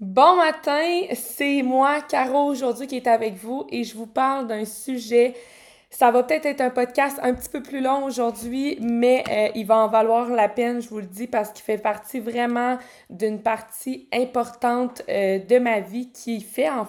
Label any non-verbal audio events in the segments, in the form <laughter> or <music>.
Bon matin, c'est moi, Caro, aujourd'hui qui est avec vous et je vous parle d'un sujet. Ça va peut-être être un podcast un petit peu plus long aujourd'hui, mais euh, il va en valoir la peine, je vous le dis, parce qu'il fait partie vraiment d'une partie importante euh, de ma vie qui fait en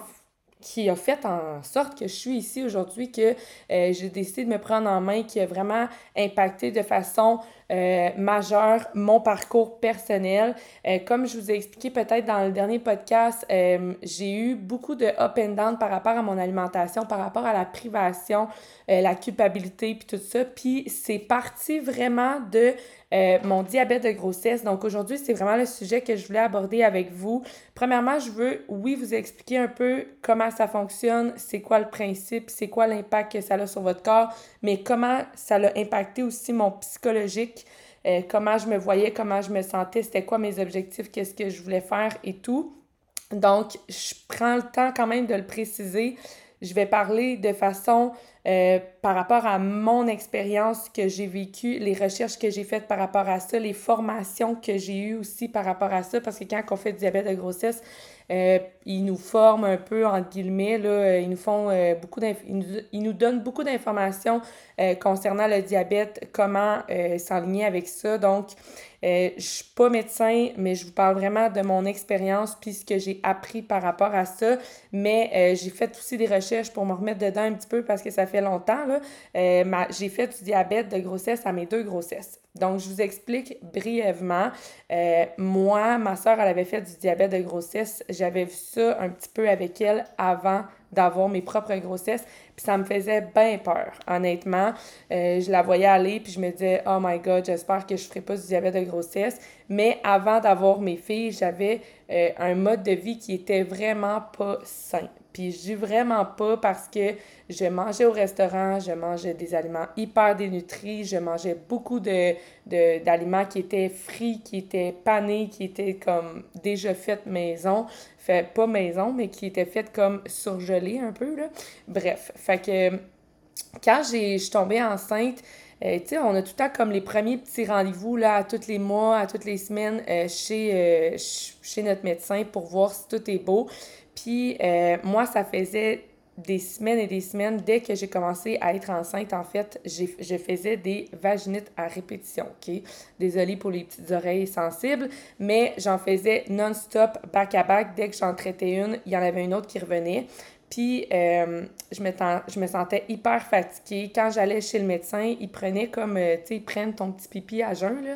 qui a fait en sorte que je suis ici aujourd'hui, que euh, j'ai décidé de me prendre en main, qui a vraiment impacté de façon euh, majeure mon parcours personnel. Euh, comme je vous ai expliqué peut-être dans le dernier podcast, j'ai eu beaucoup de up and down par rapport à mon alimentation, par rapport à la privation, la culpabilité, puis tout ça. Puis c'est parti vraiment de euh, mon diabète de grossesse. Donc aujourd'hui, c'est vraiment le sujet que je voulais aborder avec vous. Premièrement, je veux, oui, vous expliquer un peu comment ça fonctionne, c'est quoi le principe, c'est quoi l'impact que ça a sur votre corps, mais comment ça a impacté aussi mon psychologique. Euh, comment je me voyais, comment je me sentais, c'était quoi mes objectifs, qu'est-ce que je voulais faire et tout. Donc, je prends le temps quand même de le préciser. Je vais parler de façon euh, par rapport à mon expérience que j'ai vécue, les recherches que j'ai faites par rapport à ça, les formations que j'ai eues aussi par rapport à ça, parce que quand on fait du diabète de grossesse, euh, ils nous forment un peu, entre guillemets, là, ils nous font euh, beaucoup ils ils nous donnent beaucoup d'informations concernant le diabète, comment s'aligner avec ça. Donc, euh, je suis pas médecin, mais je vous parle vraiment de mon expérience puis ce que j'ai appris par rapport à ça. Mais euh, j'ai fait aussi des recherches pour me remettre dedans un petit peu parce que ça fait longtemps. Euh, j'ai fait du diabète de grossesse à mes deux grossesses. Donc, je vous explique brièvement. moi, ma soeur, elle avait fait du diabète de grossesse. J'avais vu ça un petit peu avec elle avant d'avoir mes propres grossesses. Puis ça me faisait bien peur, honnêtement. Euh, je la voyais aller, puis je me disais, oh my god, j'espère que je ne ferai pas du diabète de grossesse. Mais avant d'avoir mes filles, j'avais euh, un mode de vie qui était vraiment pas sain. Puis je dis vraiment pas parce que je mangeais au restaurant, je mangeais des aliments hyper dénutris, je mangeais beaucoup de, d'aliments qui étaient frits, qui étaient panés, qui étaient comme déjà faits maison. Pas maison, mais qui étaient faites comme surgelés un peu, là. Bref, fait que quand je suis tombée enceinte, euh, tu sais, on a tout le temps comme les premiers petits rendez-vous là, à tous les mois, à toutes les semaines euh, chez, euh, chez notre médecin pour voir si tout est beau. Puis moi, ça faisait des semaines et des semaines, dès que j'ai commencé à être enceinte, en fait, je faisais des vaginites à répétition, OK? Désolée pour les petites oreilles sensibles, mais j'en faisais non-stop, back-à-back. Dès que j'en traitais une, il y en avait une autre qui revenait. Puis, euh, je, me sentais hyper fatiguée. Quand j'allais chez le médecin, ils prenaient comme, euh, tu sais, ils prennent ton petit pipi à jeun, là.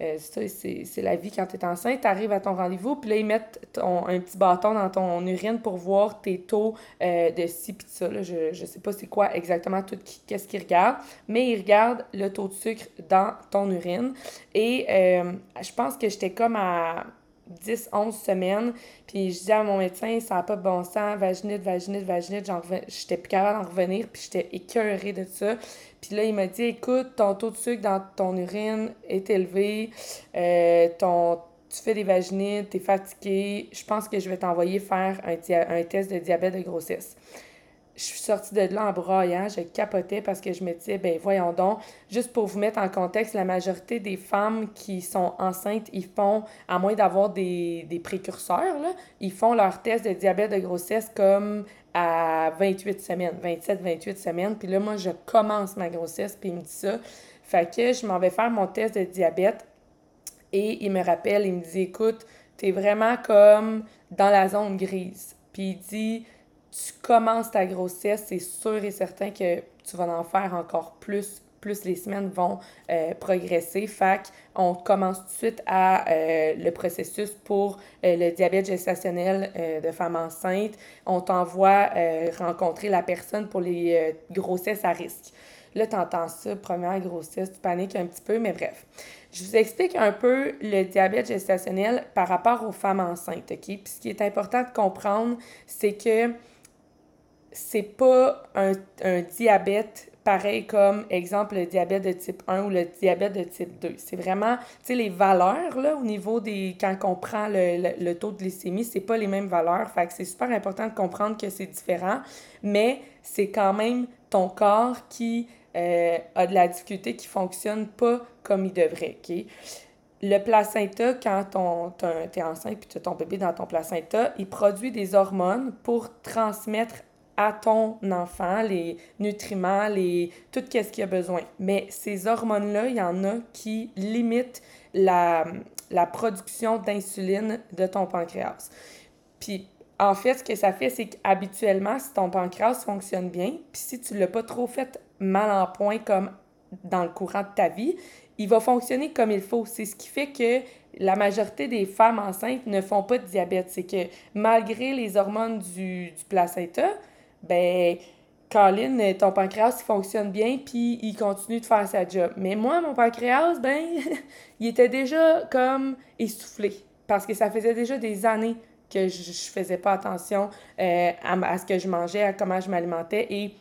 Euh, c'est la vie quand tu es enceinte. Tu arrives à ton rendez-vous, puis là, ils mettent ton, un petit bâton dans ton urine pour voir tes taux de ci pis ça. Là. Je, je sais pas c'est quoi exactement tout qu'est-ce qu'ils regardent, mais ils regardent le taux de sucre dans ton urine. Et je pense que j'étais comme à 10, 11 semaines. Puis je disais à mon médecin, ça n'a pas de bon sens, vaginite, vaginite, vaginite. J'étais plus capable d'en revenir, puis j'étais écœurée de ça. Puis là, il m'a dit, écoute, ton taux de sucre dans ton urine est élevé, euh, ton, tu fais des vaginites, tu es fatiguée, je pense que je vais t'envoyer faire un, un test de diabète de grossesse je suis sortie de là en broyant, je capotais parce que je me disais, ben voyons donc, juste pour vous mettre en contexte, la majorité des femmes qui sont enceintes, ils font, à moins d'avoir des, précurseurs, là, ils font leur test de diabète de grossesse comme à 28 semaines, 27, 28 semaines. Puis là, moi, je commence ma grossesse, puis il me dit ça. Fait que je m'en vais faire mon test de diabète et il me rappelle, il me dit, écoute, t'es vraiment comme dans la zone grise. Puis il dit, tu commences ta grossesse, c'est sûr et certain que tu vas en faire encore plus plus les semaines vont euh, progresser. Fait on commence tout de suite à euh, le processus pour euh, le diabète gestationnel de femme enceinte. On t'envoie rencontrer la personne pour les grossesses à risque. Là, tu entends ça, première grossesse, tu paniques un petit peu, mais bref. Je vous explique un peu le diabète gestationnel par rapport aux femmes enceintes, OK? Puis ce qui est important de comprendre, c'est que c'est pas un, diabète pareil comme, exemple, le diabète de type 1 ou le diabète de type 2. C'est vraiment, tu sais, les valeurs, là, au niveau des... Quand on prend le, taux de glycémie, c'est pas les mêmes valeurs. Fait que c'est super important de comprendre que c'est différent, mais c'est quand même ton corps qui euh, a de la difficulté, qui fonctionne pas comme il devrait, le placenta, quand tu es enceinte puis tu as ton bébé dans ton placenta, il produit des hormones pour transmettre à ton enfant les nutriments, les, tout ce qu'il a besoin. Mais ces hormones-là, il y en a qui limitent la, la production d'insuline de ton pancréas. Puis en fait, ce que ça fait, c'est qu'habituellement, si ton pancréas fonctionne bien, puis si tu ne l'as pas trop fait mal en point comme dans le courant de ta vie, il va fonctionner comme il faut. C'est ce qui fait que la majorité des femmes enceintes ne font pas de diabète. C'est que malgré les hormones du, du placenta, ben, Colin, ton pancréas, il fonctionne bien, puis il continue de faire sa job. Mais moi, mon pancréas, ben, <laughs> il était déjà comme essoufflé. Parce que ça faisait déjà des années que je, je faisais pas attention euh, à, ce que je mangeais, à comment je m'alimentais et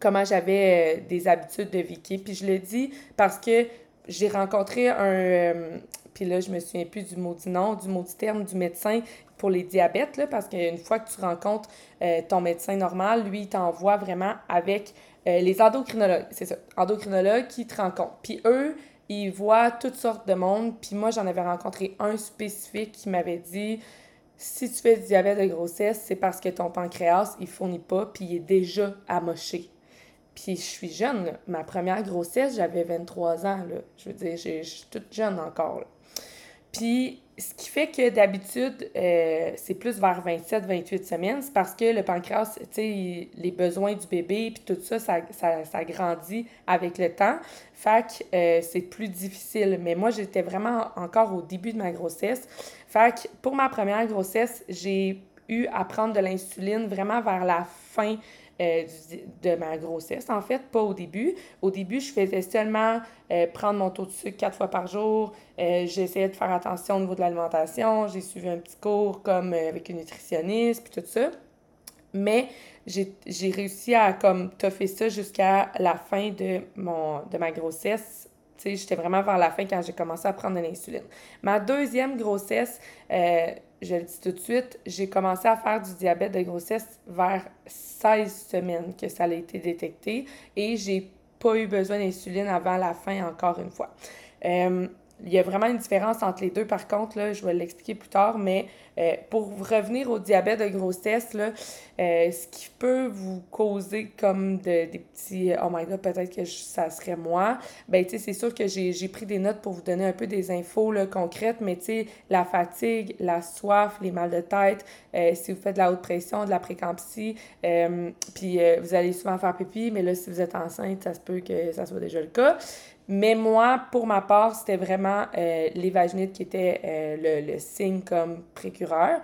comment j'avais euh, des habitudes de Vicky. Puis je le dis parce que j'ai rencontré un. Euh, puis là, je me souviens plus du maudit nom, du maudit terme du médecin pour les diabètes, là, parce qu'une fois que tu rencontres euh, ton médecin normal, lui, t'envoie vraiment avec euh, les endocrinologues. C'est ça, endocrinologues qui te rencontrent. Puis eux, ils voient toutes sortes de monde. Puis moi, j'en avais rencontré un spécifique qui m'avait dit si tu fais du diabète de grossesse, c'est parce que ton pancréas, il fournit pas, puis il est déjà amoché. Puis je suis jeune, Ma première grossesse, j'avais 23 ans, là. Je veux dire, je suis toute jeune encore, Puis ce qui fait que d'habitude, euh, c'est plus vers 27-28 semaines, c'est parce que le pancréas, tu sais, les besoins du bébé, puis tout ça ça, ça, grandit avec le temps. Fait que euh, c'est plus difficile. Mais moi, j'étais vraiment encore au début de ma grossesse. Fait que pour ma première grossesse, j'ai eu à prendre de l'insuline vraiment vers la fin euh, de ma grossesse, en fait, pas au début. Au début, je faisais seulement euh, prendre mon taux de sucre quatre fois par jour. Euh, j'essayais de faire attention au niveau de l'alimentation. J'ai suivi un petit cours comme avec une nutritionniste, puis tout ça. Mais j'ai réussi à comme toffer ça jusqu'à la fin de, mon, de ma grossesse j'étais vraiment vers la fin quand j'ai commencé à prendre de l'insuline. Ma deuxième grossesse, je le dis tout de suite, j'ai commencé à faire du diabète de grossesse vers 16 semaines que ça a été détecté et j'ai pas eu besoin d'insuline avant la fin encore une fois. Euh, il y a vraiment une différence entre les deux, par contre, là, je vais l'expliquer plus tard, mais euh, pour revenir au diabète de grossesse, là, euh, ce qui peut vous causer comme de, des petits « Oh my God, peut-être que ça serait moi », ben c'est sûr que j'ai pris des notes pour vous donner un peu des infos là, concrètes, mais la fatigue, la soif, les mal de tête, euh, si vous faites de la haute pression, de la précampsie, puis vous allez souvent faire pipi, mais là, si vous êtes enceinte, ça se peut que ça soit déjà le cas. Mais moi, pour ma part, c'était vraiment euh, les vaginites qui était euh, le, signe comme précureur.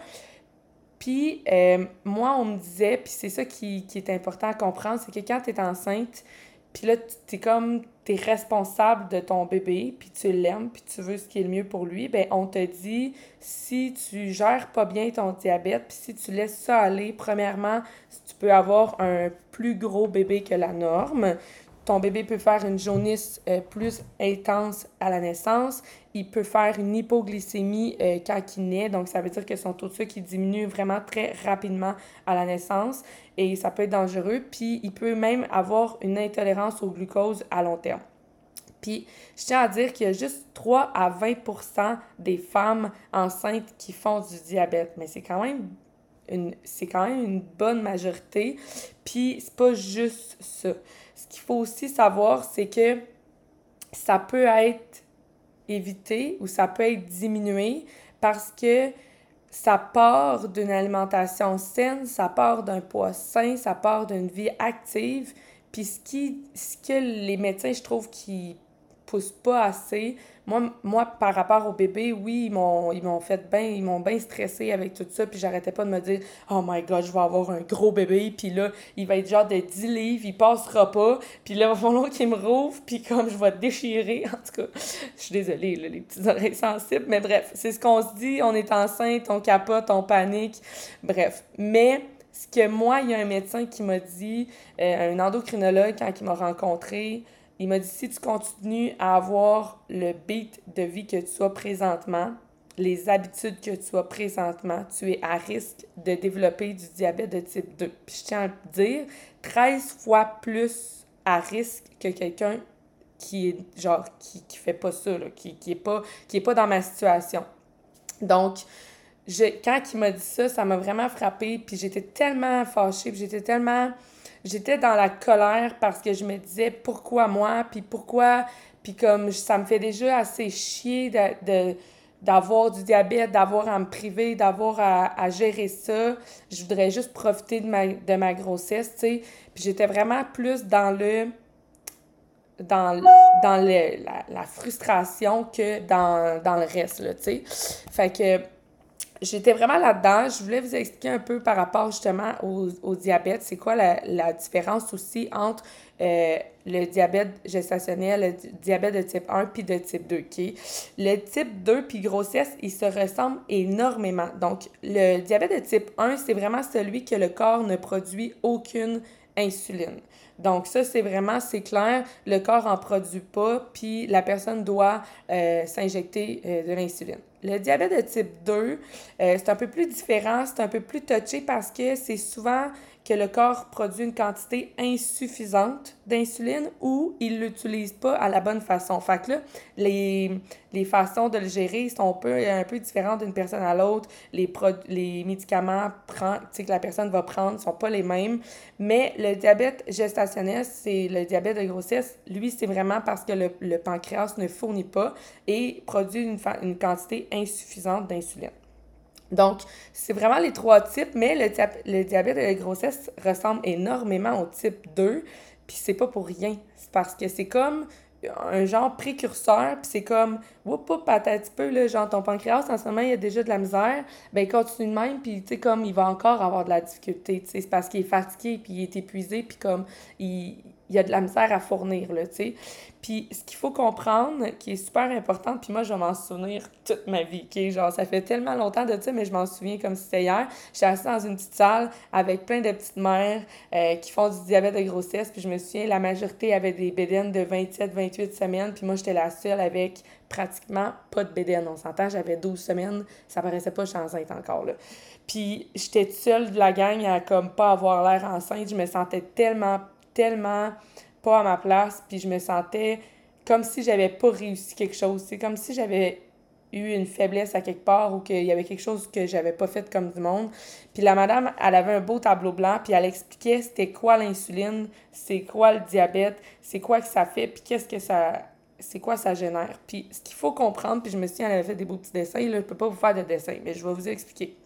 Puis euh, moi, on me disait, puis c'est ça qui, qui, est important à comprendre, c'est que quand tu es enceinte, puis là, tu es comme, tu es responsable de ton bébé, puis tu l'aimes, puis tu veux ce qui est le mieux pour lui, ben on te dit, si tu gères pas bien ton diabète, puis si tu laisses ça aller, premièrement, tu peux avoir un plus gros bébé que la norme ton bébé peut faire une jaunisse euh, plus intense à la naissance. Il peut faire une hypoglycémie euh, quand il naît. Donc, ça veut dire que son taux de sucre diminue vraiment très rapidement à la naissance et ça peut être dangereux. Puis, il peut même avoir une intolérance au glucose à long terme. Puis, je tiens à dire qu'il y a juste 3 à 20% des femmes enceintes qui font du diabète. Mais c'est quand même une, c'est quand même une bonne majorité. Puis, c'est pas juste ça ce qu'il faut aussi savoir, c'est que ça peut être évité ou ça peut être diminué parce que ça part d'une alimentation saine, ça part d'un poids sain, ça part d'une vie active. Puis ce, que les médecins, je trouve, qui poussent pas assez, moi, moi, par rapport au bébé, oui, ils m'ont, ils m'ont fait bien, ils m'ont bien stressé avec tout ça, puis j'arrêtais pas de me dire « Oh my God, je vais avoir un gros bébé, puis là, il va être genre de 10 livres, il passera pas, puis là, il va falloir qu'il me rouvre, puis comme je vais déchirer, <laughs> en tout cas, je suis désolée, les petites oreilles sensibles, mais bref, c'est ce qu'on se dit, on est enceinte, on capote, on panique, bref. Mais ce que moi, il y a un médecin qui m'a dit, euh, un endocrinologue, quand il m'a rencontré, il m'a dit si tu continues à avoir le beat de vie que tu as présentement, les habitudes que tu as présentement, tu es à risque de développer du diabète de type 2. Puis je tiens à te dire, 13 fois plus à risque que quelqu'un qui est, genre, qui, qui fait pas ça, là, qui, qui est pas, qui est pas dans ma situation. Donc, je, quand il m'a dit ça, ça m'a vraiment frappé, puis j'étais tellement fâchée, puis j'étais tellement... J'étais dans la colère parce que je me disais pourquoi moi, puis pourquoi... Puis comme ça me fait déjà assez chier de d'avoir du diabète, d'avoir à me priver, d'avoir à, à, gérer ça. Je voudrais juste profiter de ma, de ma grossesse, tu sais. Puis j'étais vraiment plus dans le dans, dans le, la, la, frustration que dans, dans le reste, tu sais. Fait que j'étais vraiment là-dedans. Je voulais vous expliquer un peu par rapport justement au, au diabète. C'est quoi la, la, différence aussi entre euh, le diabète gestationnel, le diabète de type 1 puis de type 2. Okay? Le type 2 puis grossesse, ils se ressemblent énormément. Donc, le diabète de type 1, c'est vraiment celui que le corps ne produit aucune insuline. Donc ça, c'est vraiment, c'est clair, le corps en produit pas, puis la personne doit euh, s'injecter euh, de l'insuline. Le diabète de type 2, euh, c'est un peu plus différent, c'est un peu plus touché parce que c'est souvent que le corps produit une quantité insuffisante d'insuline ou il l'utilise pas à la bonne façon. Fait que là, les, les façons de le gérer sont un peu, un peu différentes d'une personne à l'autre. Les, les médicaments que la personne va prendre sont pas les mêmes. Mais le diabète gestationnel, c'est le diabète de grossesse. Lui, c'est vraiment parce que le, le, pancréas ne fournit pas et produit une, une quantité insuffisante d'insuline. Donc, c'est vraiment les trois types, mais le, le diabète de la grossesse ressemble énormément au type 2, puis c'est pas pour rien. C'est parce que c'est comme un genre précurseur, puis c'est comme, whoop, whoop, un petit peu, là, genre ton pancréas, en ce moment, il y a déjà de la misère, ben continue de même, puis tu sais, comme, il va encore avoir de la difficulté, tu sais, c'est parce qu'il est fatigué, puis il est épuisé, puis comme, il, il y a de la misère à fournir, là, tu sais. Puis ce qu'il faut comprendre, qui est super important, puis moi, je vais m'en souvenir toute ma vie, OK? Genre, ça fait tellement longtemps de ça, mais je m'en souviens comme si c'était hier. J'étais assise dans une petite salle avec plein de petites mères euh, qui font du diabète de grossesse, puis je me souviens, la majorité avait des bédaines de 27-28 semaines, puis moi, j'étais la seule avec pratiquement pas de bédaine. On s'entend, j'avais 12 semaines, ça paraissait pas enceinte encore, là. Puis j'étais seule de la gang à comme pas avoir l'air enceinte. Je me sentais tellement, tellement pas à ma place, puis je me sentais comme si j'avais pas réussi quelque chose. C'est comme si j'avais eu une faiblesse à quelque part ou qu'il y avait quelque chose que j'avais pas fait comme du monde. Puis la madame, elle avait un beau tableau blanc, puis elle expliquait c'était quoi l'insuline, c'est quoi le diabète, c'est quoi que ça fait, puis qu'est-ce que ça c'est quoi ça génère. Puis ce qu'il faut comprendre, puis je me suis dit, elle avait fait des beaux petits dessins, là, je peux pas vous faire de dessin, mais je vais vous expliquer.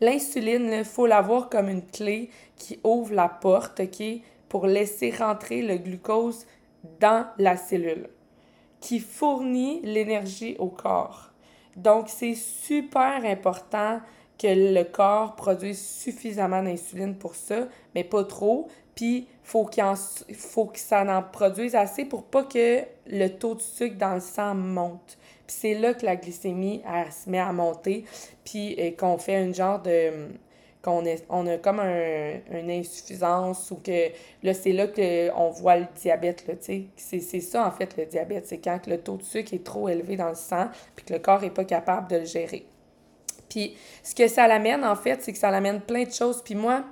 L'insuline, il faut l'avoir comme une clé qui ouvre la porte, OK, pour laisser rentrer le glucose dans la cellule, qui fournit l'énergie au corps. Donc, c'est super important que le corps produise suffisamment d'insuline pour ça, mais pas trop. Puis, faut qu'il faut que ça en produise assez pour pas que le taux de sucre dans le sang monte. Puis c'est là que la glycémie elle, se met à monter, puis euh, qu'on fait un genre de qu'on on a comme un, une insuffisance ou que là, c'est là qu'on voit le diabète, là, tu sais. C'est ça, en fait, le diabète. C'est quand le taux de sucre est trop élevé dans le sang puis que le corps n'est pas capable de le gérer. Puis ce que ça l'amène, en fait, c'est que ça l'amène plein de choses. Puis moi,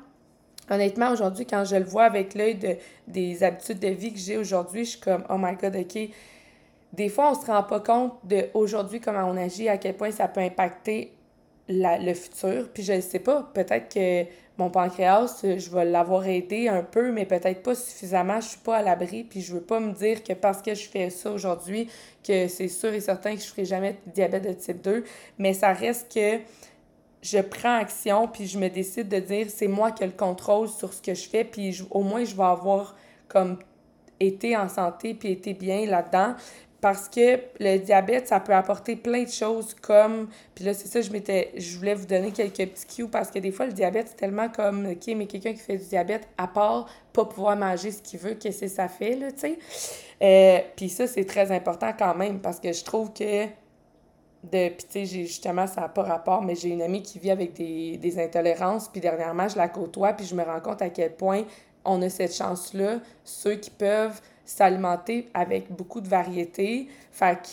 honnêtement, aujourd'hui, quand je le vois avec l'œil de, des habitudes de vie que j'ai aujourd'hui, je suis comme, oh my God, OK. Des fois, on se rend pas compte de aujourd'hui comment on agit, à quel point ça peut impacter le futur. Puis je ne sais pas, peut-être que mon pancréas, je vais l'avoir aidé un peu, mais peut-être pas suffisamment. Je suis pas à l'abri, puis je veux pas me dire que parce que je fais ça aujourd'hui, que c'est sûr et certain que je ferai jamais de diabète de type 2. Mais ça reste que je prends action, puis je me décide de dire c'est moi qui ai le contrôle sur ce que je fais, puis au moins je vais avoir comme été en santé, puis été bien là-dedans parce que le diabète, ça peut apporter plein de choses comme, puis là, c'est ça, je m'étais, je voulais vous donner quelques petits cues parce que des fois, le diabète, c'est tellement comme, OK, mais quelqu'un qui fait du diabète, à part pas pouvoir manger ce qu'il veut, qu'est-ce que ça fait, là, tu sais? Euh, puis ça, c'est très important quand même parce que je trouve que, de, puis tu sais, justement, ça n'a pas rapport, mais j'ai une amie qui vit avec des, des intolérances, puis dernièrement, je la côtoie, puis je me rends compte à quel point on a cette chance-là, ceux qui peuvent s'alimenter avec beaucoup de variété. Fait que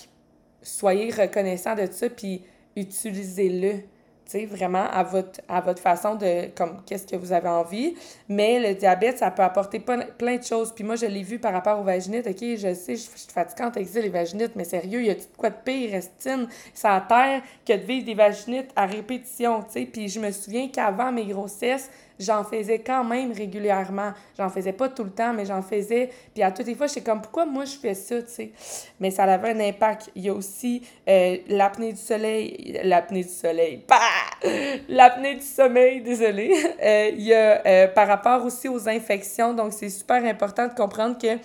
soyez reconnaissants de ça, puis utilisez-le. sais, vraiment à votre, à votre façon de, comme, qu'est-ce que vous avez envie. Mais le diabète, ça peut apporter plein, de choses. Puis moi, je l'ai vu par rapport aux vaginites. OK, je sais, je suis fatiguante avec les vaginites, mais sérieux, il y a quoi de pire, Restine, ça à terre, que de vivre des vaginites à répétition, tu sais. Puis je me souviens qu'avant mes grossesses, j'en faisais quand même régulièrement. J'en faisais pas tout le temps, mais j'en faisais. Puis à toutes les fois, j'étais comme, pourquoi moi je fais ça, tu sais? Mais ça avait un impact. Il y a aussi euh, l'apnée du soleil. L'apnée du soleil. L'apnée du sommeil, désolé. Euh, il y a euh, par rapport aussi aux infections. Donc, c'est super important de comprendre que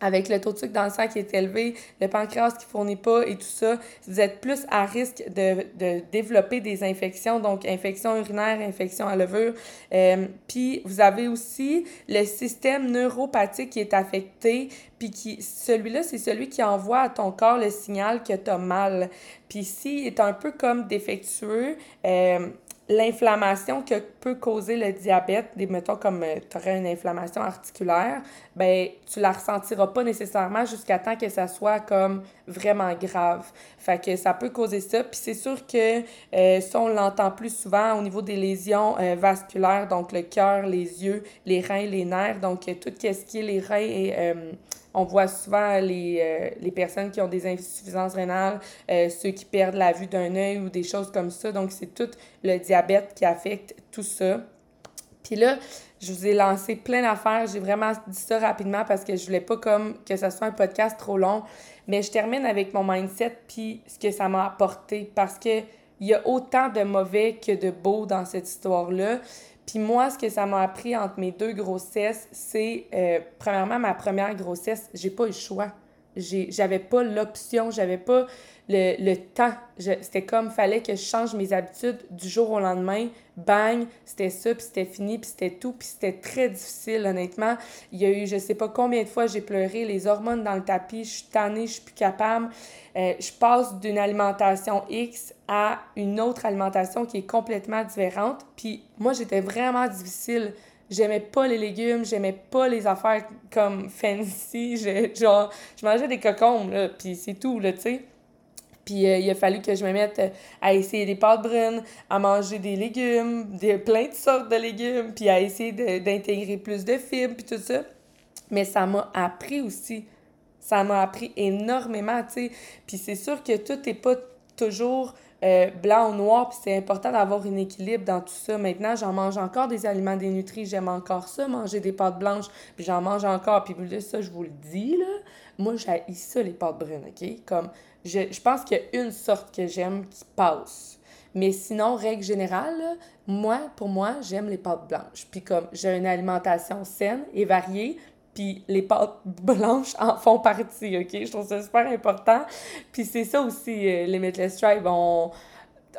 avec le taux de sucre dans le sang qui est élevé, le pancréas qui fournit pas et tout ça, vous êtes plus à risque de, de développer des infections, donc infection urinaire, infection à levure. Euh, puis vous avez aussi le système neuropathique qui est affecté, puis qui celui-là, c'est celui qui envoie à ton corps le signal que tu as mal. Puis s'il est un peu comme défectueux, euh, l'inflammation que peut causer le diabète, des, mettons comme euh, tu aurais une inflammation articulaire, ben tu la ressentiras pas nécessairement jusqu'à temps que ça soit comme vraiment grave. Fait que ça peut causer ça. Puis c'est sûr que euh, ça, on l'entend plus souvent au niveau des lésions euh, vasculaires, donc le cœur, les yeux, les reins, les nerfs, donc tout ce qui est les reins et on voit souvent les, euh, les personnes qui ont des insuffisances rénales, euh, ceux qui perdent la vue d'un œil ou des choses comme ça. Donc, c'est tout le diabète qui affecte tout ça. Puis là, je vous ai lancé plein d'affaires. J'ai vraiment dit ça rapidement parce que je voulais pas comme que ça soit un podcast trop long. Mais je termine avec mon mindset puis ce que ça m'a apporté parce que il y a autant de mauvais que de beau dans cette histoire-là. Puis moi, ce que ça m'a appris entre mes deux grossesses, c'est, euh, premièrement, ma première grossesse, j'ai pas eu le choix. J'avais pas l'option, j'avais pas le, le temps. C'était comme, fallait que je change mes habitudes du jour au lendemain. Bang, c'était ça, puis c'était fini, puis c'était tout. Puis c'était très difficile, honnêtement. Il y a eu, je sais pas combien de fois j'ai pleuré, les hormones dans le tapis, je suis tannée, je suis plus capable. Euh, je passe d'une alimentation X à une autre alimentation qui est complètement différente. Puis moi, j'étais vraiment difficile. J'aimais pas les légumes, j'aimais pas les affaires comme fancy. <laughs> Je, genre, je mangeais des cocombes, là, c'est tout, là, tu sais. Puis euh, il a fallu que je me mette à essayer des pâtes brunes, à manger des légumes, des, plein de sortes de légumes, puis à essayer d'intégrer plus de fibres, puis tout ça. Mais ça m'a appris aussi ça m'a appris énormément, tu sais. Puis c'est sûr que tout n'est pas toujours euh, blanc ou noir, puis c'est important d'avoir un équilibre dans tout ça. Maintenant, j'en mange encore des aliments dénutris, j'aime encore ça, manger des pâtes blanches, puis j'en mange encore. Puis là, ça, je vous le dis, là, moi, j'ai ça, les pâtes brunes, OK? Comme, je, je pense qu'il y a une sorte que j'aime qui passe. Mais sinon, règle générale, moi, pour moi, j'aime les pâtes blanches. Puis comme j'ai une alimentation saine et variée, puis les pâtes blanches en font partie, OK? Je trouve ça super important. Puis c'est ça aussi, euh, les Meatless Tribe, on,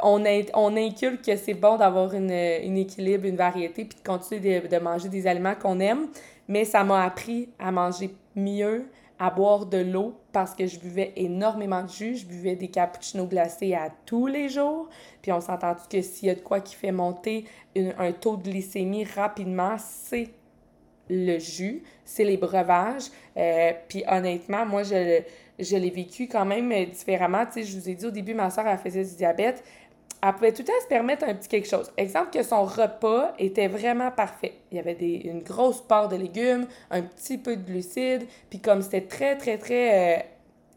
on, on inculque que c'est bon d'avoir une, une, équilibre, une variété, puis de continuer de, manger des aliments qu'on aime. Mais ça m'a appris à manger mieux, à boire de l'eau parce que je buvais énormément de jus. Je buvais des cappuccinos glacés à tous les jours. Puis on s'entend que s'il y a de quoi qui fait monter un taux de glycémie rapidement, c'est le jus, c'est les breuvages. Euh, puis honnêtement, moi, je, je l'ai vécu quand même différemment. Tu je vous ai dit au début, ma soeur, elle faisait du diabète. Elle pouvait tout le temps se permettre un petit quelque chose. Exemple que son repas était vraiment parfait. Il y avait des, une grosse part de légumes, un petit peu de glucides, puis comme c'était très, très, très euh,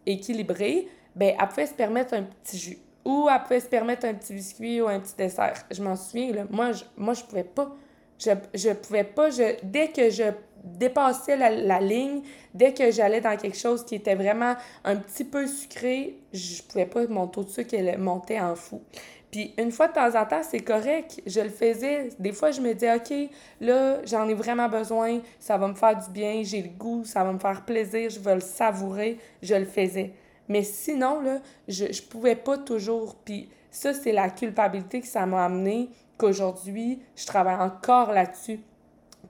équilibré, ben elle pouvait se permettre un petit jus. Ou elle pouvait se permettre un petit biscuit ou un petit dessert. Je m'en souviens, moi, je, moi, je pouvais pas. Je, je pouvais pas, je, dès que je dépassais la, ligne, dès que j'allais dans quelque chose qui était vraiment un petit peu sucré, je pouvais pas, mon taux de sucre montait en fou. Puis une fois de temps en temps, c'est correct, je le faisais. Des fois, je me disais, OK, là, j'en ai vraiment besoin, ça va me faire du bien, j'ai le goût, ça va me faire plaisir, je veux le savourer, je le faisais. Mais sinon, là, je, je pouvais pas toujours. Puis ça, c'est la culpabilité que ça m'a amené qu'aujourd'hui, je travaille encore là-dessus.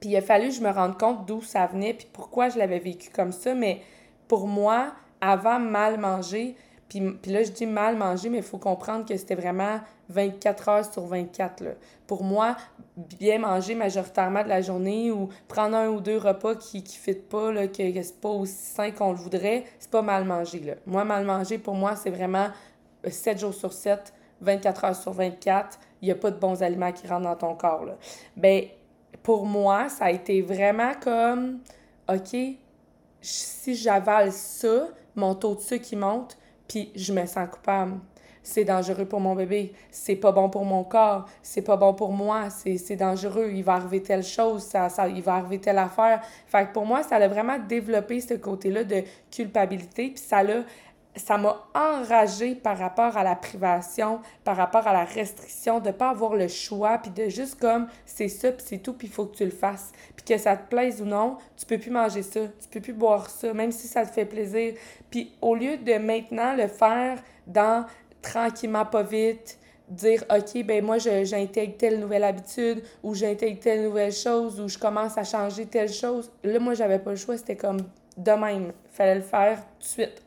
Puis il a fallu que je me rende compte d'où ça venait, puis pourquoi je l'avais vécu comme ça. Mais pour moi, avant mal manger, puis, puis là, je dis mal manger, mais il faut comprendre que c'était vraiment 24 heures sur 24. Là. Pour moi, bien manger majoritairement de la journée ou prendre un ou deux repas qui ne fit pas, là, que, que c'est pas aussi sain qu'on le voudrait, c'est pas mal manger. Là. Moi, mal manger, pour moi, c'est vraiment 7 jours sur 7, 24 heures sur 24 il n'y a pas de bons aliments qui rentrent dans ton corps. Là. Ben, pour moi, ça a été vraiment comme, OK, si j'avale ça, mon taux de sucre qui monte, puis je me sens coupable. C'est dangereux pour mon bébé, c'est pas bon pour mon corps, c'est pas bon pour moi, c'est dangereux, il va arriver telle chose, ça, ça, il va arriver telle affaire. Fait que pour moi, ça a vraiment développé ce côté-là de culpabilité, puis ça l'a ça m'a enragé par rapport à la privation, par rapport à la restriction, de pas avoir le choix, puis de juste comme c'est ça, puis c'est tout, puis il faut que tu le fasses. Puis que ça te plaise ou non, tu peux plus manger ça, tu peux plus boire ça, même si ça te fait plaisir. Puis au lieu de maintenant le faire dans tranquillement, pas vite, dire OK, ben moi j'intègre telle nouvelle habitude ou j'intègre telle nouvelle chose ou je commence à changer telle chose. Là, moi, j'avais pas le choix, c'était comme de même. Fallait le faire tout de suite.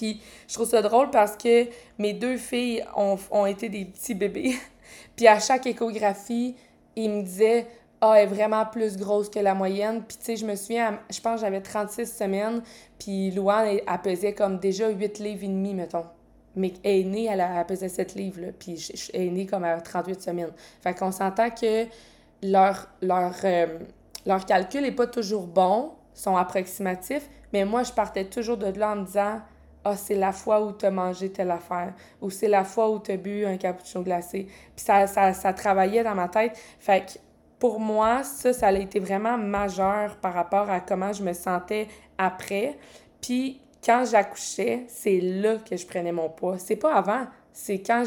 Puis je trouve ça drôle parce que mes deux filles ont, ont été des petits bébés. <laughs> puis à chaque échographie, ils me disaient ah, elle est vraiment plus grosse que la moyenne. Puis, tu sais, je me souviens, je pense que j'avais 36 semaines, puis Louane, elle, pesait comme déjà 8 livres et demi, mettons. Mais elle est née, elle, a, pesait 7 livres, là, puis elle est née comme à 38 semaines. Fait qu'on s'entend que leur, leur, euh, leur calcul n'est pas toujours bon, sont approximatifs, mais moi, je partais toujours de là en me disant ah, c'est la fois où tu as mangé telle affaire, ou c'est la fois où tu as bu un cappuccino glacé. Puis ça, ça, travaillait dans ma tête. Fait que pour moi, ça, ça a été vraiment majeur par rapport à comment je me sentais après. Puis quand j'accouchais, c'est là que je prenais mon poids. C'est pas avant, c'est quand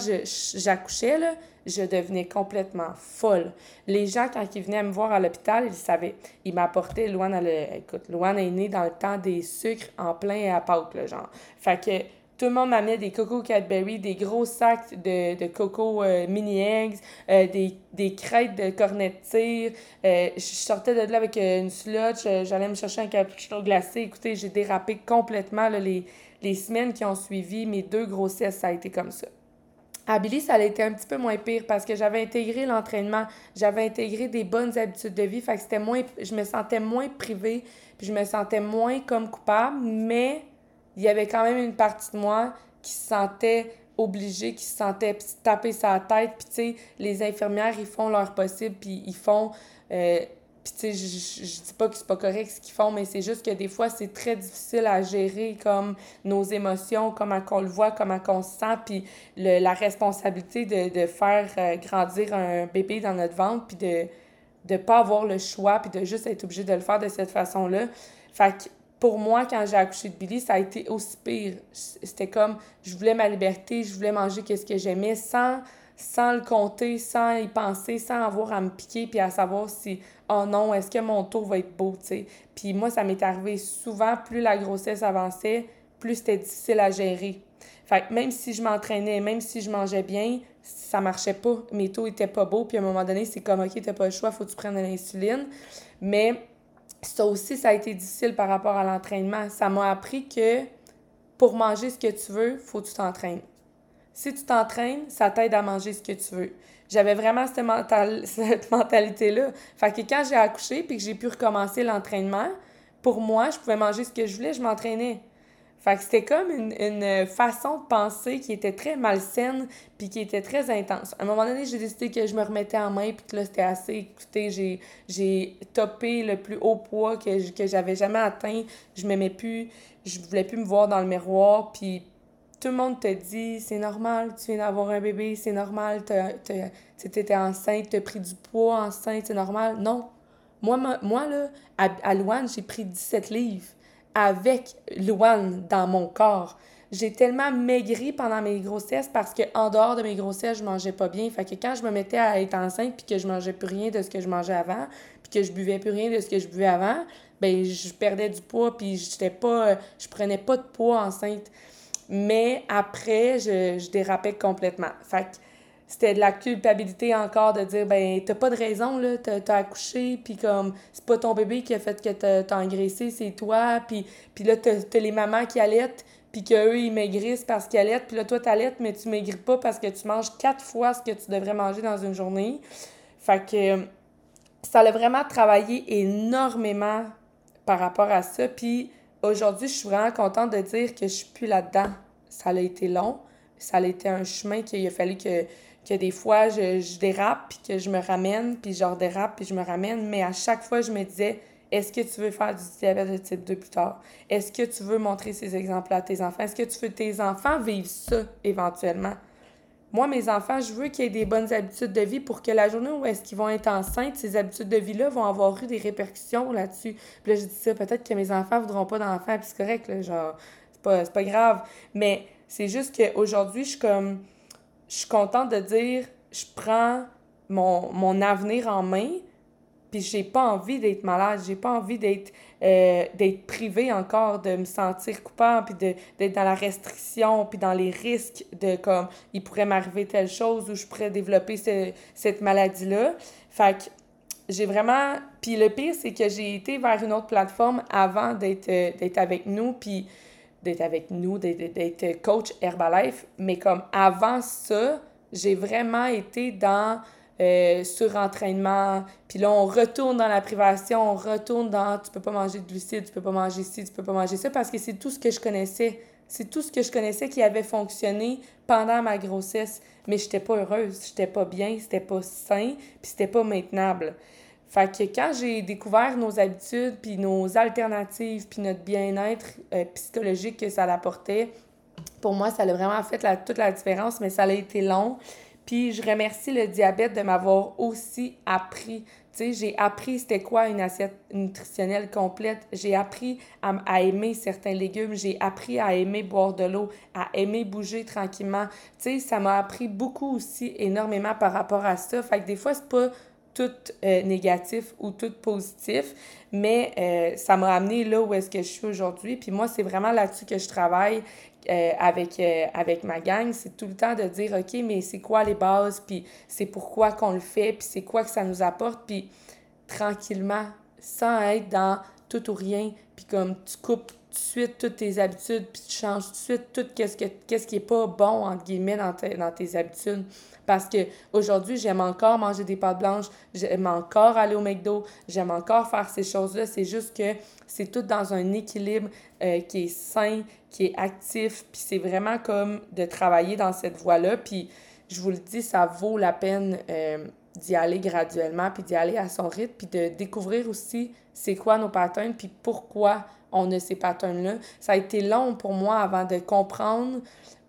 j'accouchais, là, je devenais complètement folle. Les gens, quand ils venaient me voir à l'hôpital, ils savaient. Ils m'apportaient, Loane, elle, écoute, est dans le temps des sucres en plein à Pâques, là, genre. Fait que tout le monde m'amenait des coco Cadbury, des gros sacs de, de coco euh, mini eggs, euh, des, des crêtes de cornet de tir. Euh, je sortais de là avec une slotch, j'allais me chercher un cappuccino glacé. Écoutez, j'ai dérapé complètement les, les semaines qui ont suivi mes deux grossesses, ça a été comme ça. À Billy, ça a été un petit peu moins pire parce que j'avais intégré l'entraînement, j'avais intégré des bonnes habitudes de vie, fait que c'était moins, je me sentais moins privée, puis je me sentais moins comme coupable, mais il y avait quand même une partie de moi qui se sentait obligée, qui se sentait taper sa tête, puis tu sais, les infirmières, ils font leur possible, puis ils font... Euh, puis, tu sais, je, dis pas que c'est pas correct ce qu'ils font, mais c'est juste que des fois, c'est très difficile à gérer comme nos émotions, comment qu'on le voit, comment qu'on se sent, puis la responsabilité de, de faire euh, grandir un bébé dans notre ventre, puis de ne pas avoir le choix, puis de juste être obligé de le faire de cette façon-là. Fait que pour moi, quand j'ai accouché de Billy, ça a été aussi pire. C'était comme, je voulais ma liberté, je voulais manger qu'est-ce que j'aimais sans sans le compter, sans y penser, sans avoir à me piquer puis à savoir si oh non, est-ce que mon tour va être beau, tu sais. Puis moi, ça m'est arrivé souvent, plus la grossesse avançait, plus c'était difficile à gérer. Fait que même si je m'entraînais, même si je mangeais bien, ça marchait pas. Mes taux étaient pas beaux. Puis à un moment donné, c'est comme, OK, t'as pas le choix, faut que tu prennes de l'insuline. Mais ça aussi, ça a été difficile par rapport à l'entraînement. Ça m'a appris que pour manger ce que tu veux, faut que tu t'entraînes. Si tu t'entraînes, ça t'aide à manger ce que tu veux. J'avais vraiment cette, mental <laughs> cette mentalité-là. Fait que quand j'ai accouché puis que j'ai pu recommencer l'entraînement, pour moi, je pouvais manger ce que je voulais, je m'entraînais. Fait que c'était comme une, une, façon de penser qui était très malsaine puis qui était très intense. À un moment donné, j'ai décidé que je me remettais en main puis que là, c'était assez. Écoutez, j'ai, topé le plus haut poids que, que j'avais jamais atteint. Je m'aimais plus. Je voulais plus me voir dans le miroir. Puis tout le monde te dit c'est normal, tu viens d'avoir un bébé, c'est normal, tu étais enceinte, tu as pris du poids enceinte, c'est normal. Non. Moi, moi là, à, à Louane, j'ai pris 17 livres avec Louane dans mon corps. J'ai tellement maigri pendant mes grossesses parce que en dehors de mes grossesses, je mangeais pas bien. Fait que quand je me mettais à être enceinte puis que je mangeais plus rien de ce que je mangeais avant, puis que je buvais plus rien de ce que je buvais avant, ben je perdais du poids puis j'étais pas je prenais pas de poids enceinte. Mais après, je, dérapais complètement. Fait que c'était de la culpabilité encore de dire ben t'as pas de raison là t'as as accouché puis comme c'est pas ton bébé qui a fait que t'as engraissé c'est toi puis là t'as as les mamans qui allaitent puis qu'eux ils maigrissent parce qu'ils allaitent puis là toi t'allaites mais tu maigris pas parce que tu manges quatre fois ce que tu devrais manger dans une journée fait que ça a vraiment travaillé énormément par rapport à ça puis aujourd'hui, je suis vraiment contente de dire que je suis plus là-dedans. Ça a été long. Ça a été un chemin qu'il a fallu que, des fois, je, je dérape, puis que je me ramène, puis je dérape, puis je me ramène. Mais à chaque fois, je me disais, est-ce que tu veux faire du diabète de type 2 plus tard? Est-ce que tu veux montrer ces exemples à tes enfants? Est-ce que tu veux que tes enfants vivent ça éventuellement? Moi, mes enfants, je veux qu'ils aient des bonnes habitudes de vie pour que la journée où est-ce qu'ils vont être enceintes, ces habitudes de vie-là vont avoir eu des répercussions là-dessus. Puis je dis ça, peut-être que mes enfants ne voudront pas d'enfants, puis c'est correct, là, genre, c'est pas, grave. Mais c'est juste qu'aujourd'hui, je suis comme, je suis contente de dire, je prends mon avenir en main, puis j'ai pas envie d'être malade, j'ai pas envie d'être euh, d'être privée encore, de me sentir coupable, puis d'être dans la restriction, puis dans les risques de comme il pourrait m'arriver telle chose ou je pourrais développer cette maladie-là. Fait que j'ai vraiment. Puis le pire, c'est que j'ai été vers une autre plateforme avant d'être euh, d'être avec nous, puis d'être avec nous, d'être coach Herbalife. Mais comme avant ça, j'ai vraiment été dans euh, surentraînement. Puis là, on retourne dans la privation, on retourne dans tu peux pas manger de glucides, tu peux pas manger ci, tu peux pas manger ça, parce que c'est tout ce que je connaissais. C'est tout ce que je connaissais qui avait fonctionné pendant ma grossesse. Mais j'étais pas heureuse, j'étais pas bien, c'était pas sain, puis c'était pas maintenable. Fait que quand j'ai découvert nos habitudes, puis nos alternatives, puis notre bien-être euh, psychologique que ça apportait, pour moi, ça a vraiment fait la, toute la différence, mais ça a été long. Puis je remercie le diabète de m'avoir aussi appris. Tu sais, j'ai appris c'était quoi une assiette nutritionnelle complète. J'ai appris à, aimer certains légumes. J'ai appris à aimer boire de l'eau, à aimer bouger tranquillement. Tu sais, ça m'a appris beaucoup aussi, énormément par rapport à ça. Fait que des fois, c'est pas tout euh, négatif ou tout positif, mais euh, ça m'a amené là où est-ce que je suis aujourd'hui. Puis moi, c'est vraiment là-dessus que je travaille. Euh, avec, euh, avec ma gang, c'est tout le temps de dire, OK, mais c'est quoi les bases, puis c'est pourquoi qu'on le fait, puis c'est quoi que ça nous apporte, puis tranquillement, sans être dans tout ou rien, puis comme tu coupes tout de suite toutes tes habitudes, puis tu changes tout de suite tout qu'est-ce, que, qu'est-ce qui est pas bon, entre guillemets, dans, dans tes habitudes. Parce que aujourd'hui, j'aime encore manger des pâtes blanches, j'aime encore aller au McDo, j'aime encore faire ces choses-là. C'est juste que c'est tout dans un équilibre euh, qui est sain, qui est actif, puis c'est vraiment comme de travailler dans cette voie-là. Puis je vous le dis, ça vaut la peine euh, d'y aller graduellement, puis d'y aller à son rythme, puis de découvrir aussi c'est quoi nos patterns, puis pourquoi on a ces patterns-là. Ça a été long pour moi avant de comprendre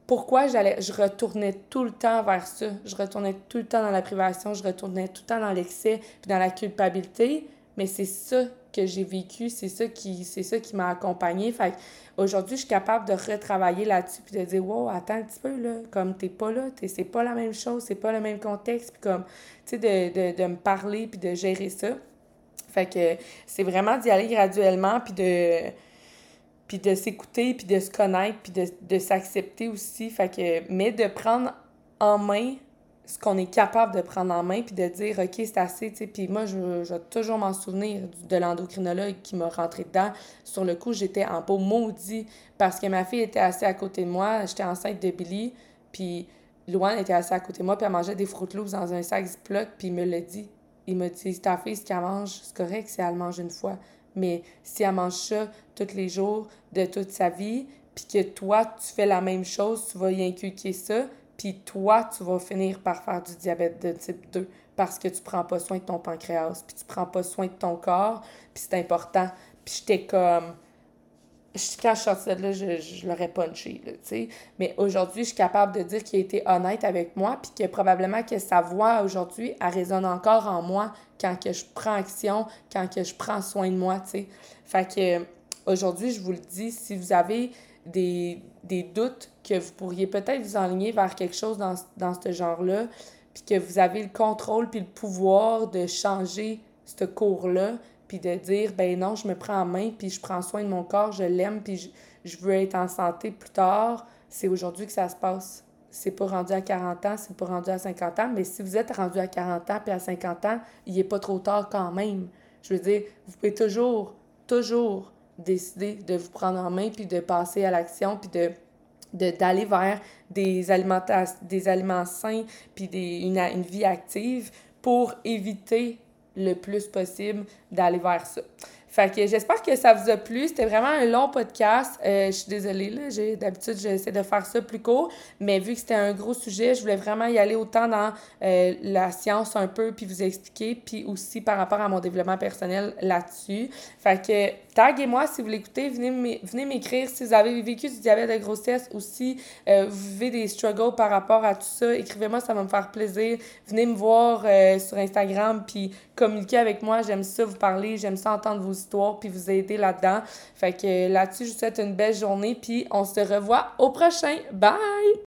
pourquoi j'allais je retournais tout le temps vers ça. Je retournais tout le temps dans la privation, je retournais tout le temps dans l'excès, puis dans la culpabilité, mais c'est ça que j'ai vécu, c'est ça qui c'est ça qui m'a accompagnée. Fait aujourd'hui, je suis capable de retravailler là-dessus puis de dire "Wow, attends un petit peu là, comme t'es pas là, t'es c'est pas la même chose, c'est pas le même contexte." Puis comme tu sais de, de, de me parler puis de gérer ça. Fait que c'est vraiment d'y aller graduellement puis de puis de s'écouter, puis de se connaître, puis de, de s'accepter aussi. Fait que, mais de prendre en main ce qu'on est capable de prendre en main, puis de dire, OK, c'est assez, tu sais. Puis moi, je, je vais toujours m'en souvenir de l'endocrinologue qui m'a rentré dedans. Sur le coup, j'étais en peau maudit parce que ma fille était assise à côté de moi. J'étais enceinte de Billy, puis Louane était assise à côté de moi, puis elle mangeait des Fruit Loops dans un sac Ziploc, puis il me l'a dit. Il m'a dit, ta fille, ce qu'elle mange, c'est correct si elle mange une fois. Mais si elle mange ça tous les jours de toute sa vie, puis que toi, tu fais la même chose, tu vas y inculquer ça, toi, tu vas finir par faire du diabète de type 2 parce que tu prends pas soin de ton pancréas, puis tu prends pas soin de ton corps, puis c'est important. Puis j'étais comme quand je suis de là, je, je l'aurais punché, tu sais. Mais aujourd'hui, je suis capable de dire qu'il a été honnête avec moi, puis que probablement que sa voix aujourd'hui, elle résonne encore en moi quand que je prends action, quand que je prends soin de moi, tu sais. Fait que aujourd'hui, je vous le dis, si vous avez des, des doutes que vous pourriez peut-être vous enligner vers quelque chose dans, dans ce genre-là, puis que vous avez le contrôle puis le pouvoir de changer ce cours-là, puis de dire, ben non, je me prends en main, puis je prends soin de mon corps, je l'aime, puis je, veux être en santé plus tard, c'est aujourd'hui que ça se passe. C'est pas rendu à 40 ans, c'est pas rendu à 50 ans, mais si vous êtes rendu à 40 ans puis à 50 ans, il est pas trop tard quand même. Je veux dire, vous pouvez toujours, toujours décider de vous prendre en main puis de passer à l'action puis de d'aller vers des aliments, des aliments sains puis des, une, une vie active pour éviter le plus possible d'aller vers ça. Fait que j'espère que ça vous a plu. C'était vraiment un long podcast. Euh, je suis désolée, là. J'ai, d'habitude, j'essaie de faire ça plus court. Mais vu que c'était un gros sujet, je voulais vraiment y aller autant dans euh, la science un peu, puis vous expliquer, puis aussi par rapport à mon développement personnel là-dessus. Fait que taguez-moi si vous l'écoutez. Venez, m'écrire si vous avez vécu du diabète de grossesse ou si euh, vous vivez des struggles par rapport à tout ça. Écrivez-moi, ça va me faire plaisir. Venez me voir sur Instagram, puis communiquer avec moi. J'aime ça vous parler, j'aime ça entendre vos histoires, puis vous aider là-dedans. Fait que là-dessus, je vous souhaite une belle journée, puis on se revoit au prochain. Bye!